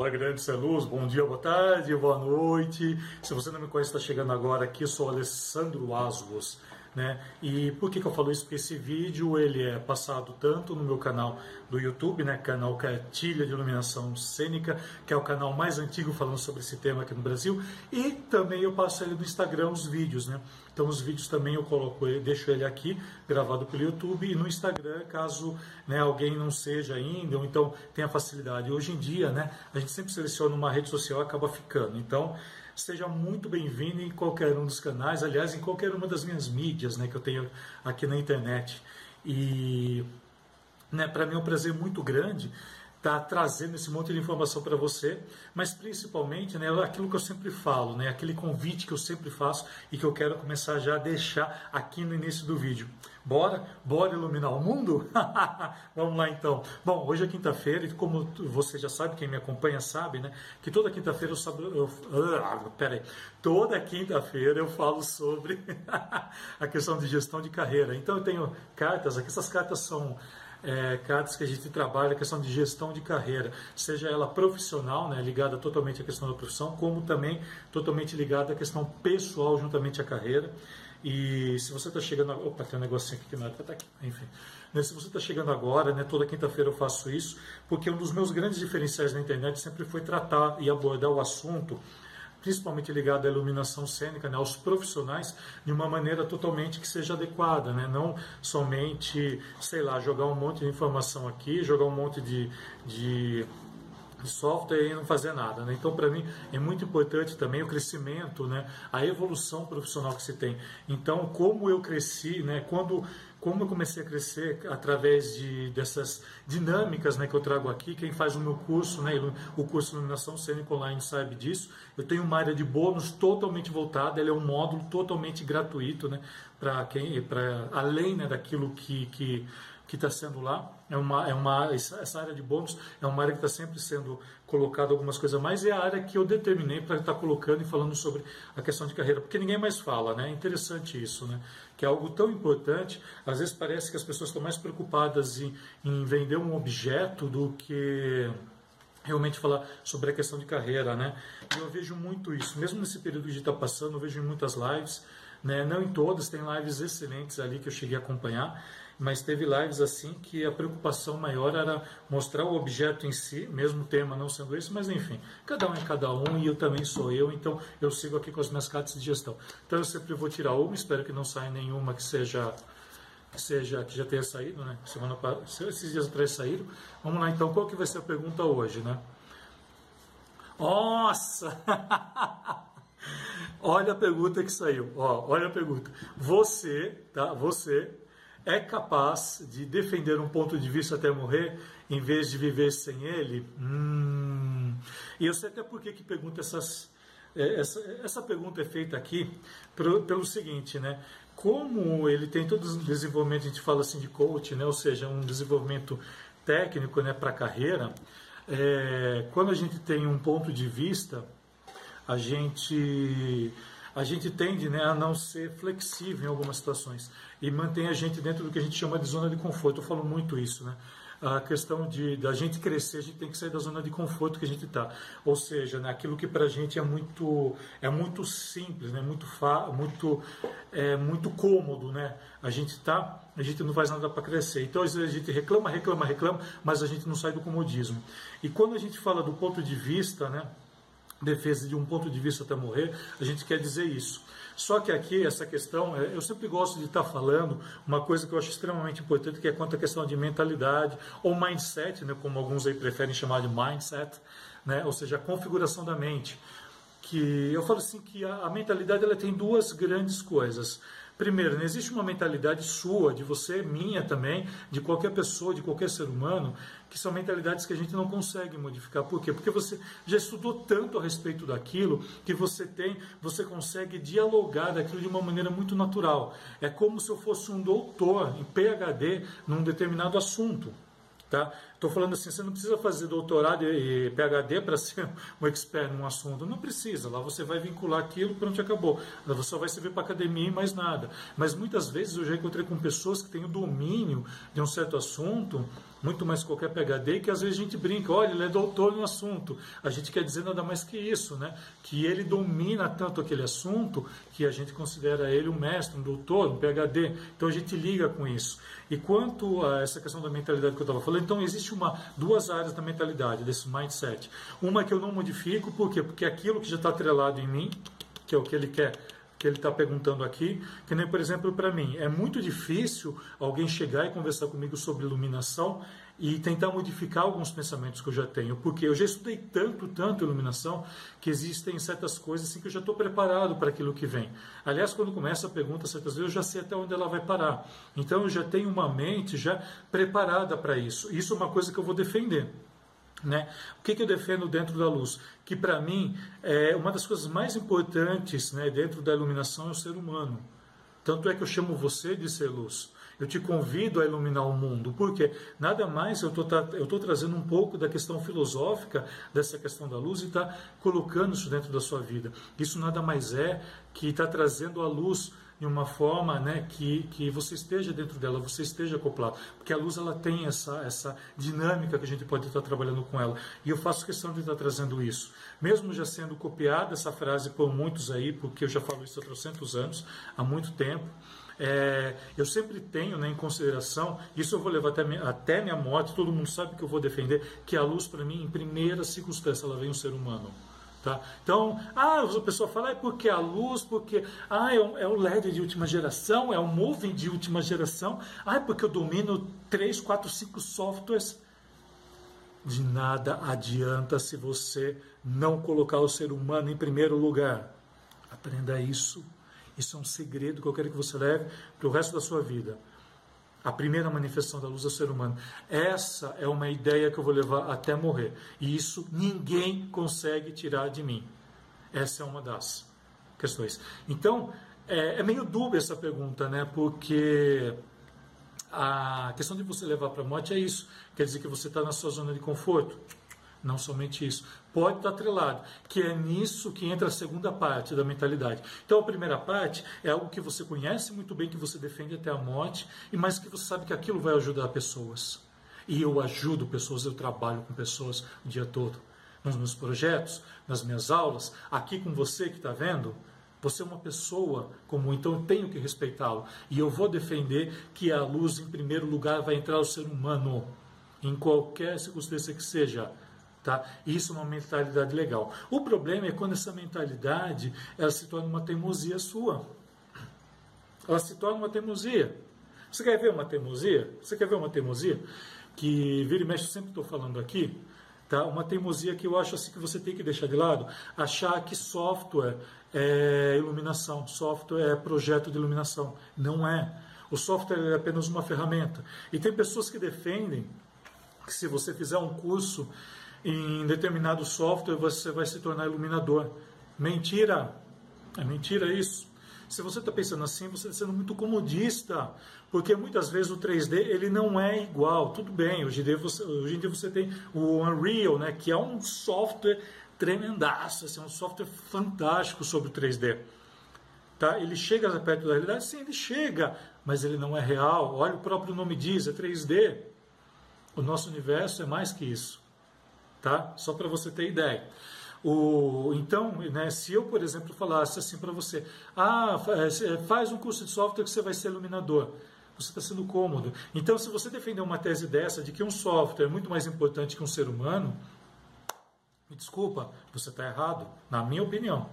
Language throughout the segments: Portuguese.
Fala grande ser luz, bom dia, boa tarde, boa noite. Se você não me conhece, está chegando agora aqui, sou Alessandro Asgos. Né? E por que, que eu falo isso? Porque esse vídeo ele é passado tanto no meu canal do YouTube, né? canal Cartilha de Iluminação Cênica, que é o canal mais antigo falando sobre esse tema aqui no Brasil, e também eu passo ele no Instagram os vídeos. Né? Então os vídeos também eu coloco, eu deixo ele aqui gravado pelo YouTube e no Instagram, caso né, alguém não seja ainda, ou então tenha facilidade. Hoje em dia, né, a gente sempre seleciona uma rede social e acaba ficando. Então Seja muito bem-vindo em qualquer um dos canais, aliás, em qualquer uma das minhas mídias né, que eu tenho aqui na internet. E né, para mim é um prazer muito grande está trazendo esse monte de informação para você, mas principalmente né, aquilo que eu sempre falo, né, aquele convite que eu sempre faço e que eu quero começar já a deixar aqui no início do vídeo. Bora? Bora iluminar o mundo? Vamos lá então. Bom, hoje é quinta-feira e como você já sabe, quem me acompanha sabe, né, que toda quinta-feira eu, eu ah, peraí, toda quinta-feira eu falo sobre a questão de gestão de carreira. Então eu tenho cartas, aqui essas cartas são é, cartas que a gente trabalha a questão de gestão de carreira, seja ela profissional, né, ligada totalmente à questão da profissão, como também totalmente ligada à questão pessoal juntamente à carreira. E se você está chegando. Opa, tem um negocinho aqui que não é. Tá aqui. Enfim. Né, se você está chegando agora, né, toda quinta-feira eu faço isso, porque um dos meus grandes diferenciais na internet sempre foi tratar e abordar o assunto principalmente ligado à iluminação cênica, né, aos profissionais, de uma maneira totalmente que seja adequada, né, não somente, sei lá, jogar um monte de informação aqui, jogar um monte de, de software e não fazer nada. Né? Então, para mim, é muito importante também o crescimento, né? a evolução profissional que se tem. Então, como eu cresci, né? quando como eu comecei a crescer através de, dessas dinâmicas né, que eu trago aqui, quem faz o meu curso, né, o curso de Iluminação Cênica Online sabe disso, eu tenho uma área de bônus totalmente voltada, ele é um módulo totalmente gratuito, né, para quem, para além né, daquilo que, que que está sendo lá. É uma, é uma, essa área de bônus é uma área que está sempre sendo colocada algumas coisas mais, é a área que eu determinei para estar tá colocando e falando sobre a questão de carreira, porque ninguém mais fala, né? É interessante isso, né? Que é algo tão importante, às vezes parece que as pessoas estão mais preocupadas em, em vender um objeto do que realmente falar sobre a questão de carreira, né? Eu vejo muito isso, mesmo nesse período que a gente está passando, eu vejo em muitas lives, né? Não em todas, tem lives excelentes ali que eu cheguei a acompanhar, mas teve lives assim que a preocupação maior era mostrar o objeto em si, mesmo tema não sendo esse, mas enfim, cada um é cada um e eu também sou eu, então eu sigo aqui com as minhas cartas de gestão. Então eu sempre vou tirar uma, espero que não saia nenhuma que seja que seja que já tenha saído, né? Semana esses dias atrás saíram. Vamos lá então, qual que vai ser a pergunta hoje, né? Nossa! olha a pergunta que saiu. Ó, olha a pergunta. Você, tá? Você é capaz de defender um ponto de vista até morrer, em vez de viver sem ele? Hum. E eu sei até por que, que pergunta essas. É, essa, essa pergunta é feita aqui pelo, pelo seguinte, né? Como ele tem todo o desenvolvimento, a gente fala assim de coach, né? ou seja, um desenvolvimento técnico né, para carreira, é, quando a gente tem um ponto de vista, a gente a gente tende né, a não ser flexível em algumas situações e mantém a gente dentro do que a gente chama de zona de conforto. Eu falo muito isso, né? A questão de da gente crescer, a gente tem que sair da zona de conforto que a gente está. Ou seja, né, aquilo que para a gente é muito é muito simples, né, muito fa, muito é muito cômodo, né? A gente está, a gente não faz nada para crescer. Então às vezes a gente reclama, reclama, reclama, mas a gente não sai do comodismo. E quando a gente fala do ponto de vista, né? Defesa de um ponto de vista até morrer, a gente quer dizer isso. Só que aqui, essa questão, é, eu sempre gosto de estar falando uma coisa que eu acho extremamente importante, que é quanto à questão de mentalidade, ou mindset, né, como alguns aí preferem chamar de mindset, né, ou seja, a configuração da mente. Que eu falo assim que a, a mentalidade ela tem duas grandes coisas. Primeiro, não existe uma mentalidade sua, de você, minha também, de qualquer pessoa, de qualquer ser humano, que são mentalidades que a gente não consegue modificar. Por quê? Porque você já estudou tanto a respeito daquilo que você tem, você consegue dialogar daquilo de uma maneira muito natural. É como se eu fosse um doutor em PhD num determinado assunto. Tá? Estou falando assim, você não precisa fazer doutorado e PhD para ser um expert num assunto. Não precisa. Lá você vai vincular aquilo, pronto, acabou. Lá você só vai servir para academia e mais nada. Mas muitas vezes eu já encontrei com pessoas que têm o domínio de um certo assunto muito mais que qualquer PhD, que às vezes a gente brinca, olha, ele é doutor no assunto. A gente quer dizer nada mais que isso, né? Que ele domina tanto aquele assunto que a gente considera ele um mestre, um doutor, um PhD. Então a gente liga com isso. E quanto a essa questão da mentalidade que eu estava falando, então existe uma, duas áreas da mentalidade, desse mindset. Uma que eu não modifico, por quê? Porque aquilo que já está atrelado em mim, que é o que ele quer que ele está perguntando aqui, que nem, por exemplo, para mim, é muito difícil alguém chegar e conversar comigo sobre iluminação e tentar modificar alguns pensamentos que eu já tenho, porque eu já estudei tanto, tanto iluminação, que existem certas coisas assim que eu já estou preparado para aquilo que vem. Aliás, quando começa a pergunta, certas vezes eu já sei até onde ela vai parar. Então eu já tenho uma mente já preparada para isso. Isso é uma coisa que eu vou defender. Né? O que, que eu defendo dentro da luz? Que para mim é uma das coisas mais importantes né, dentro da iluminação é o ser humano. Tanto é que eu chamo você de ser luz. Eu te convido a iluminar o mundo, porque nada mais eu estou trazendo um pouco da questão filosófica dessa questão da luz e está colocando isso dentro da sua vida. Isso nada mais é que está trazendo a luz de uma forma né, que, que você esteja dentro dela, você esteja acoplado. Porque a luz ela tem essa, essa dinâmica que a gente pode estar trabalhando com ela. E eu faço questão de estar trazendo isso. Mesmo já sendo copiada essa frase por muitos aí, porque eu já falo isso há trocentos anos, há muito tempo. É, eu sempre tenho né, em consideração, isso eu vou levar até minha, até minha morte, todo mundo sabe que eu vou defender, que a luz, para mim, em primeira circunstância, ela vem um ser humano. Tá? Então, ah, a pessoa fala, é porque a luz, porque ah, é, o, é LED de última geração, é o Moving de última geração, ah, é porque eu domino 3, 4, 5 softwares. De nada adianta se você não colocar o ser humano em primeiro lugar. Aprenda isso. Isso é um segredo que eu quero que você leve para o resto da sua vida a primeira manifestação da luz do ser humano. Essa é uma ideia que eu vou levar até morrer. E isso ninguém consegue tirar de mim. Essa é uma das questões. Então, é, é meio dúbia essa pergunta, né? Porque a questão de você levar para a morte é isso. Quer dizer que você está na sua zona de conforto. Não somente isso. Pode estar atrelado, que é nisso que entra a segunda parte da mentalidade. Então, a primeira parte é algo que você conhece muito bem, que você defende até a morte, e mais que você sabe que aquilo vai ajudar pessoas. E eu ajudo pessoas, eu trabalho com pessoas o dia todo. Nos meus projetos, nas minhas aulas, aqui com você que está vendo, você é uma pessoa comum, então eu tenho que respeitá-lo. E eu vou defender que a luz, em primeiro lugar, vai entrar o ser humano, em qualquer circunstância que seja Tá? Isso é uma mentalidade legal. O problema é quando essa mentalidade ela se torna uma teimosia sua. Ela se torna uma teimosia. Você quer ver uma teimosia? Você quer ver uma teimosia? Que vira e mexe, eu sempre estou falando aqui. Tá? Uma teimosia que eu acho assim que você tem que deixar de lado. Achar que software é iluminação, software é projeto de iluminação. Não é. O software é apenas uma ferramenta. E tem pessoas que defendem que se você fizer um curso em determinado software você vai se tornar iluminador. Mentira! É mentira isso. Se você está pensando assim, você está sendo muito comodista, porque muitas vezes o 3D ele não é igual. Tudo bem, hoje em dia você, hoje em dia você tem o Unreal, né, que é um software tremendaço, assim, é um software fantástico sobre o 3D. Tá? Ele chega perto da realidade? Sim, ele chega, mas ele não é real. Olha, o próprio nome diz, é 3D. O nosso universo é mais que isso tá? Só para você ter ideia. O, então, né, se eu, por exemplo, falasse assim para você, ah, é, faz um curso de software que você vai ser iluminador, você está sendo cômodo. Então, se você defender uma tese dessa de que um software é muito mais importante que um ser humano, me desculpa, você está errado, na minha opinião.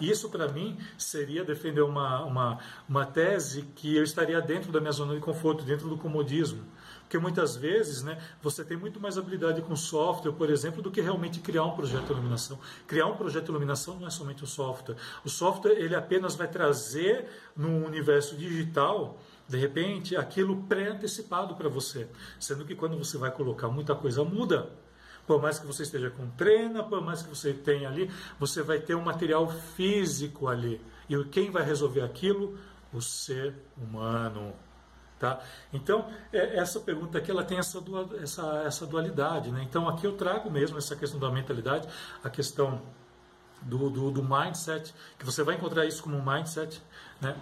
Isso, para mim, seria defender uma, uma, uma tese que eu estaria dentro da minha zona de conforto, dentro do comodismo. Porque muitas vezes né, você tem muito mais habilidade com software, por exemplo, do que realmente criar um projeto de iluminação. Criar um projeto de iluminação não é somente o software. O software ele apenas vai trazer no universo digital de repente, aquilo pré-antecipado para você. Sendo que quando você vai colocar muita coisa muda. Por mais que você esteja com treina, por mais que você tenha ali, você vai ter um material físico ali. E quem vai resolver aquilo? O ser humano. Tá? Então, é, essa pergunta aqui ela tem essa, essa, essa dualidade. Né? Então, aqui eu trago mesmo essa questão da mentalidade, a questão do, do, do mindset, que você vai encontrar isso como um mindset. Né?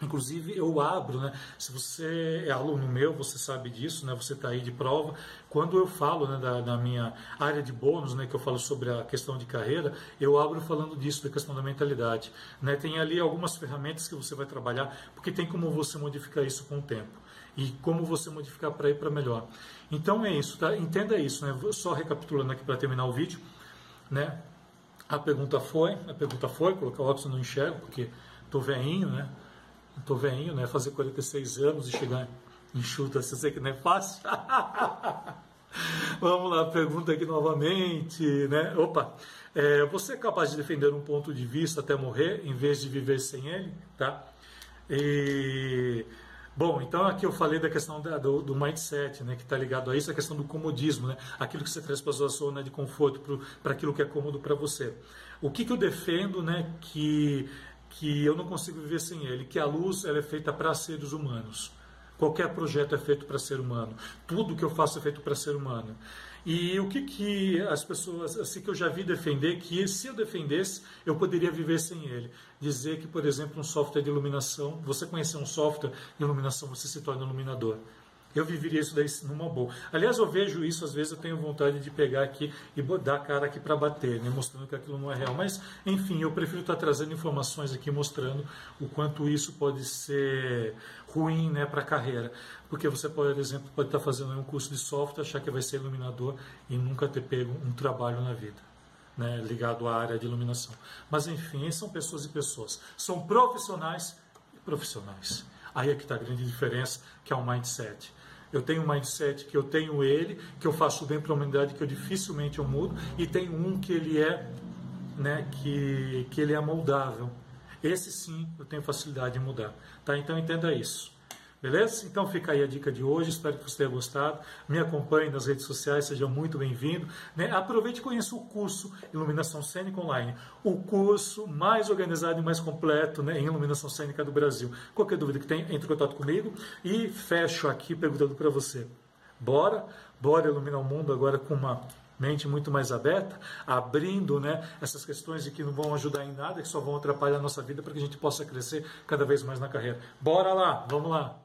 Inclusive eu abro, né? Se você é aluno meu, você sabe disso, né? Você está aí de prova. Quando eu falo né, da, da, minha área de bônus, né? Que eu falo sobre a questão de carreira, eu abro falando disso, da questão da mentalidade. Né? Tem ali algumas ferramentas que você vai trabalhar, porque tem como você modificar isso com o tempo e como você modificar para ir para melhor. Então é isso, tá? Entenda isso, né? Só recapitulando aqui para terminar o vídeo, né? A pergunta foi, a pergunta foi, colocar o óculos não enxergo porque tô veinho, né? Tô veinho, né? Fazer 46 anos e chegar enxuta, você sei que não é fácil. Vamos lá, pergunta aqui novamente, né? Opa, é, você é capaz de defender um ponto de vista até morrer, em vez de viver sem ele, tá? E Bom, então aqui eu falei da questão da, do, do, mindset, né, que está ligado a isso, a questão do comodismo, né, aquilo que você traz para a sua zona de conforto, para aquilo que é cômodo para você. O que, que eu defendo, né, que que eu não consigo viver sem ele, que a luz ela é feita para seres humanos. Qualquer projeto é feito para ser humano. Tudo que eu faço é feito para ser humano. E o que, que as pessoas, assim que eu já vi defender, que se eu defendesse, eu poderia viver sem ele. Dizer que, por exemplo, um software de iluminação, você conhecer um software de iluminação, você se torna iluminador. Eu viveria isso daí numa boa. Aliás, eu vejo isso, às vezes eu tenho vontade de pegar aqui e dar a cara aqui para bater, né, mostrando que aquilo não é real. Mas, enfim, eu prefiro estar trazendo informações aqui mostrando o quanto isso pode ser ruim né, para a carreira. Porque você, por exemplo, pode estar fazendo um curso de software, achar que vai ser iluminador e nunca ter pego um trabalho na vida. Né, ligado à área de iluminação. Mas enfim, são pessoas e pessoas. São profissionais e profissionais. Aí é que está a grande diferença, que é o mindset. Eu tenho um mindset que eu tenho ele, que eu faço bem para a humanidade, que eu dificilmente eu mudo, e tem um que ele é, né, que, que ele é moldável. Esse sim eu tenho facilidade em mudar. Tá? Então entenda isso. Beleza? Então fica aí a dica de hoje, espero que você tenha gostado. Me acompanhe nas redes sociais, seja muito bem-vindo. Né? Aproveite e conheça o curso Iluminação Cênica Online, o curso mais organizado e mais completo né, em iluminação cênica do Brasil. Qualquer dúvida que tenha, entre em contato comigo e fecho aqui perguntando para você. Bora? Bora iluminar o mundo agora com uma mente muito mais aberta, abrindo né, essas questões que não vão ajudar em nada, que só vão atrapalhar a nossa vida para que a gente possa crescer cada vez mais na carreira. Bora lá, vamos lá!